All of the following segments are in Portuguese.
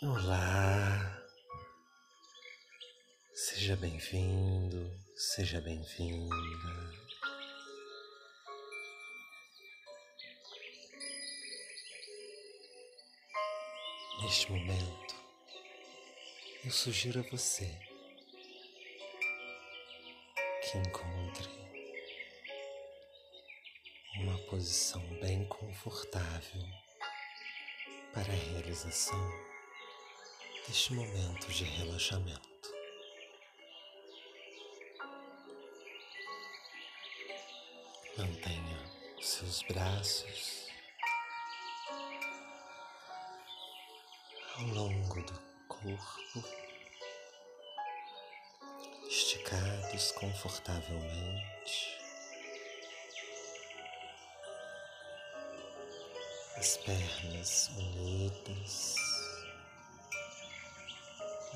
Olá, seja bem-vindo, seja bem-vinda. Neste momento, eu sugiro a você que encontre uma posição bem confortável para a realização deste momento de relaxamento. Mantenha seus braços ao longo do corpo, esticados confortavelmente. As pernas unidas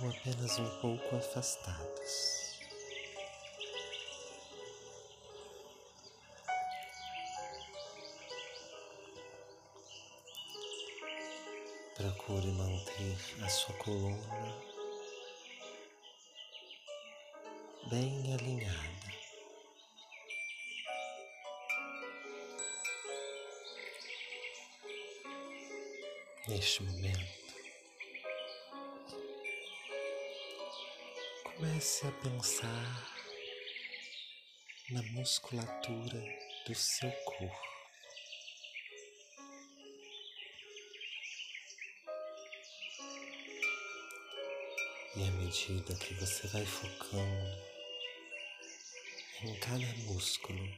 ou apenas um pouco afastados. Procure manter a sua coluna bem alinhada. Neste momento, Comece a pensar na musculatura do seu corpo. E à medida que você vai focando em cada músculo,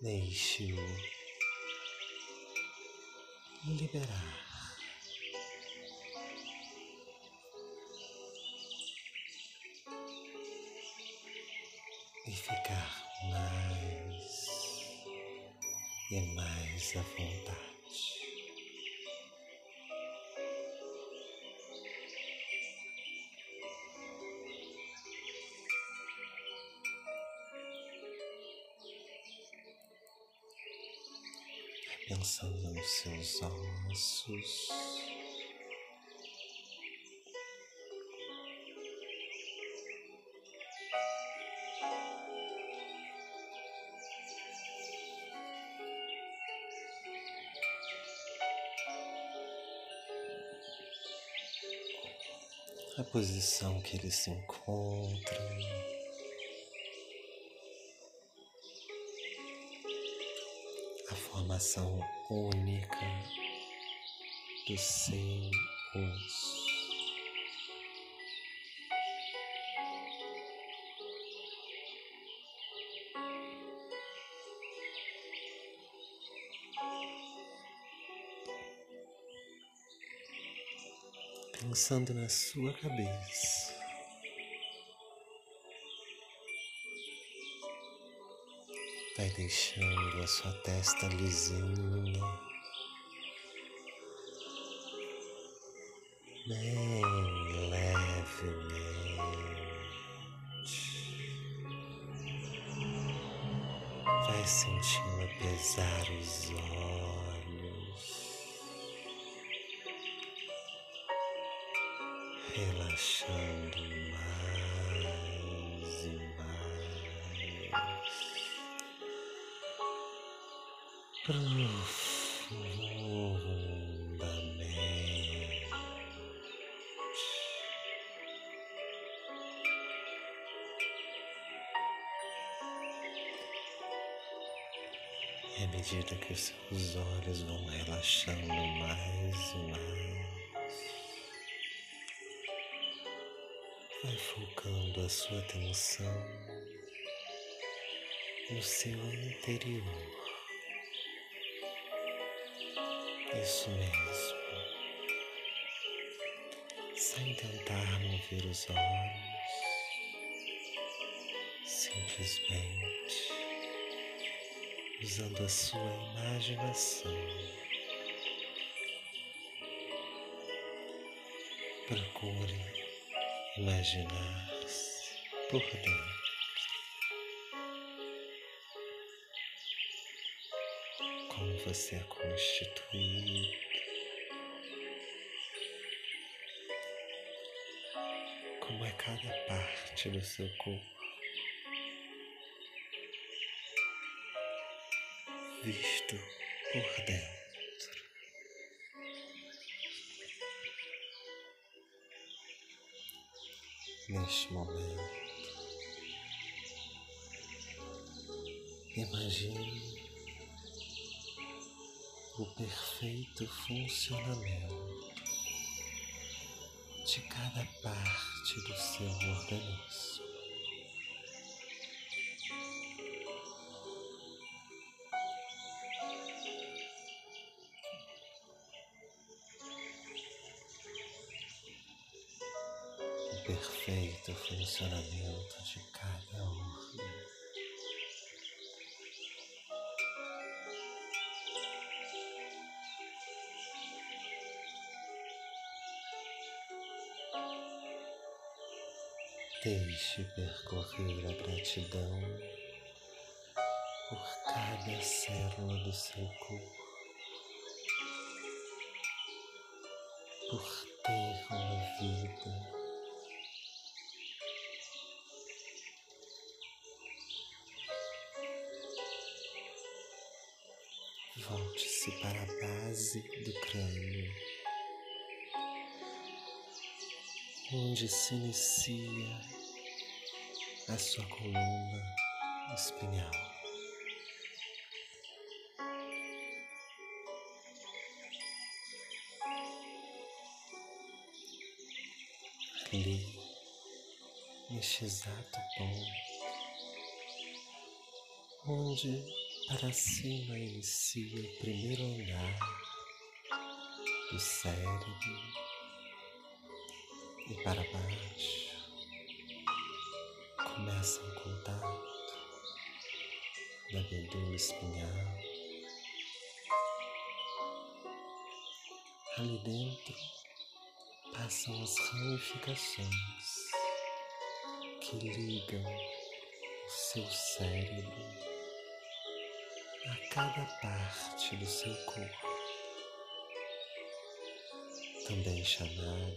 deixe-o liberar. E ficar mais e mais à vontade. Pensando nos seus ossos. A posição que eles se encontram. Formação única do osso. Pensando na sua cabeça. Vai deixando a sua testa lisinha, bem levemente. Vai sentindo pesar os olhos, relaxando E à medida que os seus olhos vão relaxando mais e mais, vai focando a sua atenção no seu interior. Isso mesmo. Sem tentar mover os olhos, simplesmente usando a sua imaginação. Procure imaginar-se por dentro. como você é constituído. Como é cada parte do seu corpo. Visto por dentro. Neste momento, imagine o perfeito funcionamento de cada parte do seu organismo. Perfeito funcionamento de cada órgão. Deixe percorrer a gratidão por cada célula do seu corpo, por ter uma vida. Volte-se para a base do crânio, onde se inicia a sua coluna espinhal. Ali, neste exato ponto, onde para cima inicia o primeiro andar do cérebro e para baixo começa o contato da medula espinhal. Ali dentro passam as ramificações que ligam o seu cérebro a cada parte do seu corpo, também chamado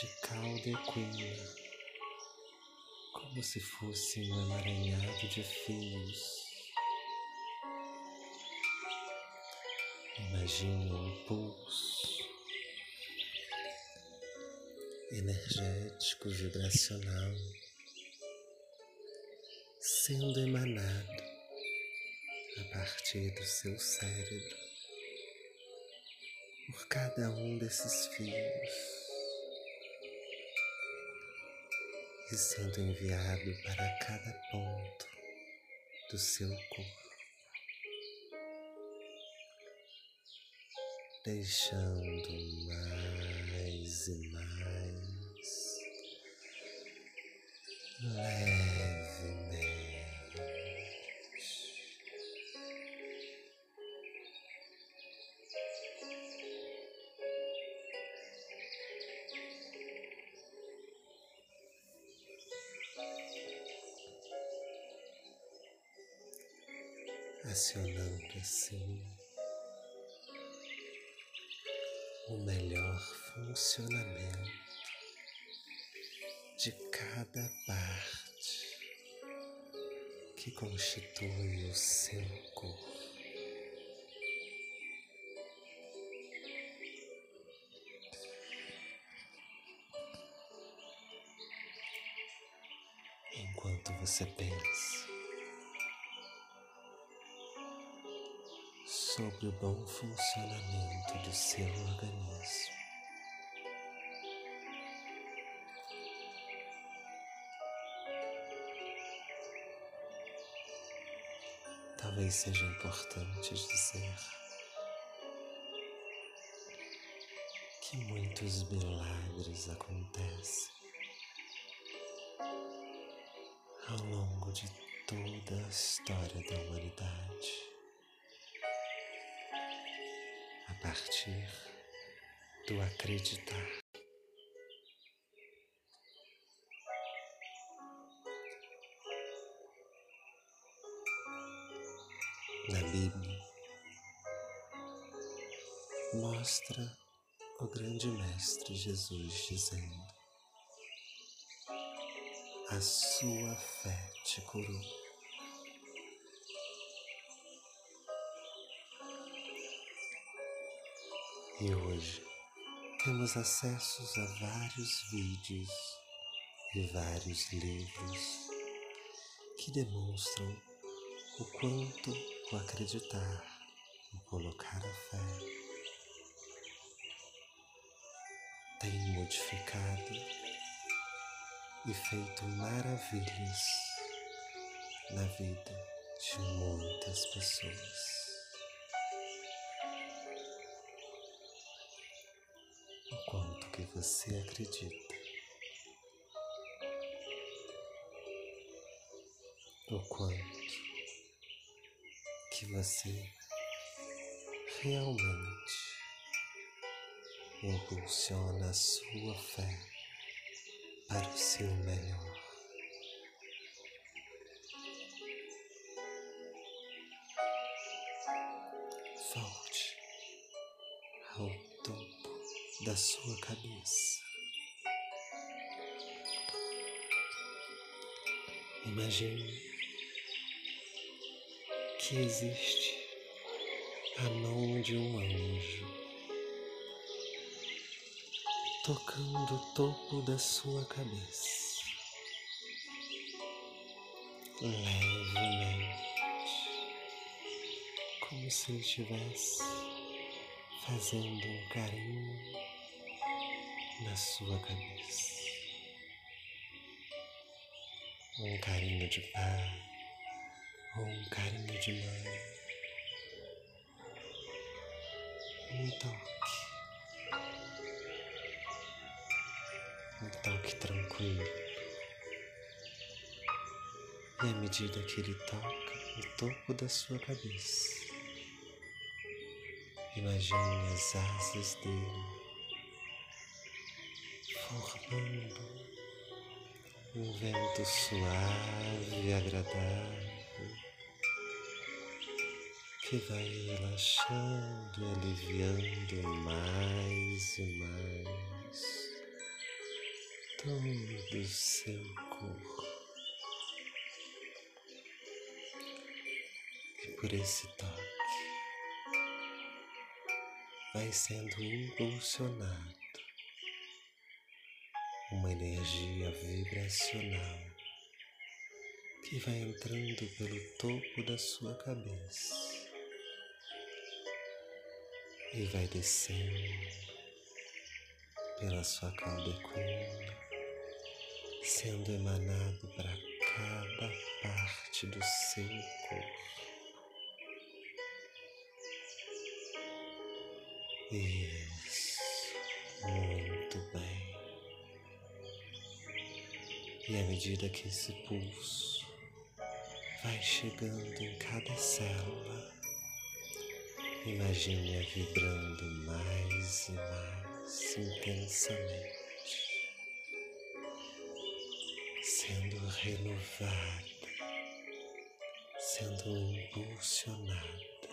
de cauda equina como se fosse um emaranhado de fios. Imagine um impulso energético, vibracional, sendo emanado a partir do seu cérebro por cada um desses fios. e sendo enviado para cada ponto do seu corpo, deixando mais e mais levemente. Acionando assim o melhor funcionamento de cada parte que constitui o seu corpo. Enquanto você pensa, sobre o bom funcionamento do seu organismo. Talvez seja importante dizer que muitos milagres acontecem ao longo de toda a história da humanidade. Partir do acreditar. Na Bíblia, mostra o grande Mestre Jesus dizendo: A sua fé te curou. E hoje temos acessos a vários vídeos e vários livros que demonstram o quanto o acreditar, o colocar a fé tem modificado e feito maravilhas na vida de muitas pessoas. Que você acredita, o quanto que você realmente impulsiona a sua fé para o seu melhor. Da sua cabeça. Imagine que existe a mão de um anjo tocando o topo da sua cabeça. Levemente, como se estivesse fazendo um carinho na sua cabeça. Um carinho de pai ou um carinho de mãe. Um toque um toque tranquilo. E à medida que ele toca o topo da sua cabeça, imagine as asas dele formando um vento suave e agradável que vai relaxando aliviando mais e mais todo o seu corpo. E por esse toque vai sendo impulsionado uma energia vibracional que vai entrando pelo topo da sua cabeça e vai descendo pela sua cauda equina sendo emanado para cada parte do seu corpo. Isso, E à medida que esse pulso vai chegando em cada célula, imagine-a vibrando mais e mais intensamente. sendo renovada, sendo impulsionada,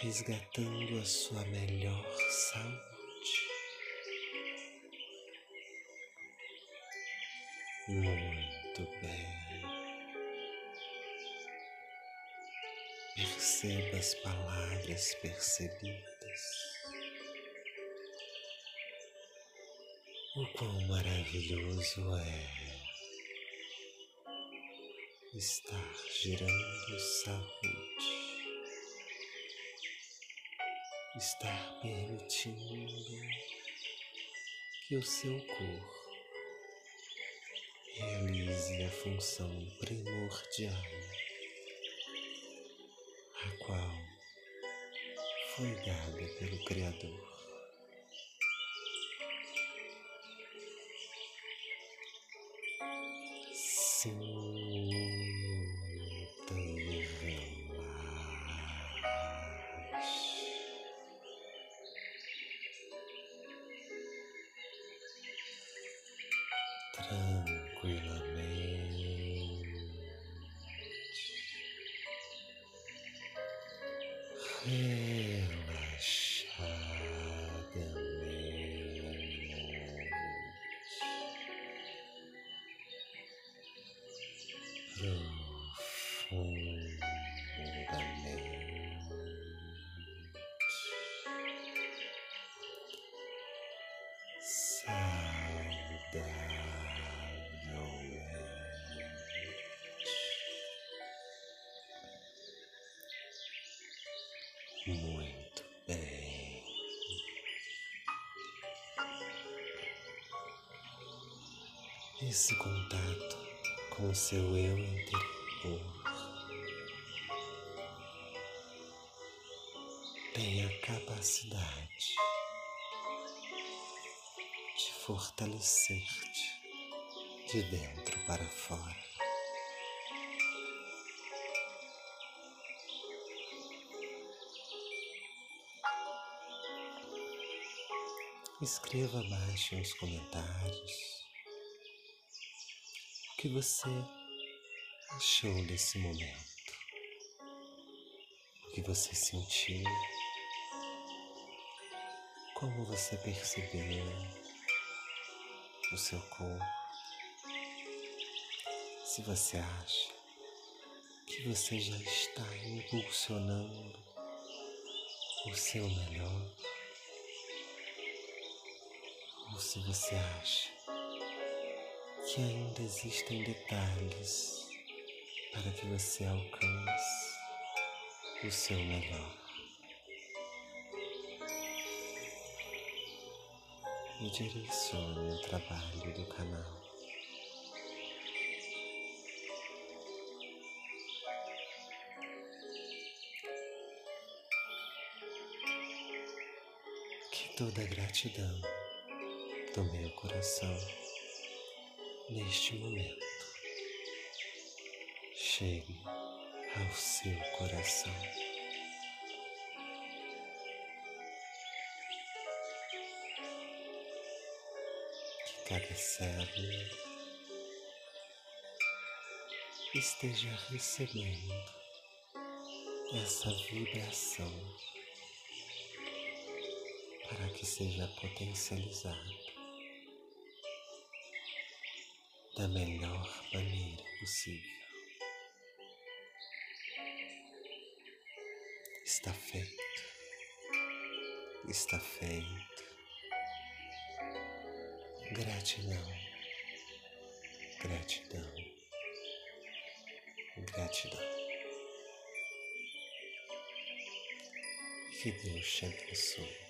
resgatando a sua melhor saúde. Muito bem. Perceba as palavras percebidas. O quão maravilhoso é estar gerando saúde, estar permitindo que o seu corpo realize a função primordial, a qual foi dada pelo Criador. Esse contato com o seu eu interior. Tem a capacidade de fortalecer-te de dentro para fora. Escreva abaixo nos comentários que você achou desse momento, o que você sentiu, como você percebeu o seu corpo, se você acha que você já está impulsionando o seu melhor? Ou se você acha que ainda existem detalhes para que você alcance o seu melhor. E direcione o trabalho do canal. Que toda gratidão do meu coração neste momento chegue ao seu coração. Que cada célula esteja recebendo essa vibração para que seja potencializado da melhor maneira possível. Está feito, está feito. Gratidão, gratidão, gratidão. Que Deus te abençoe.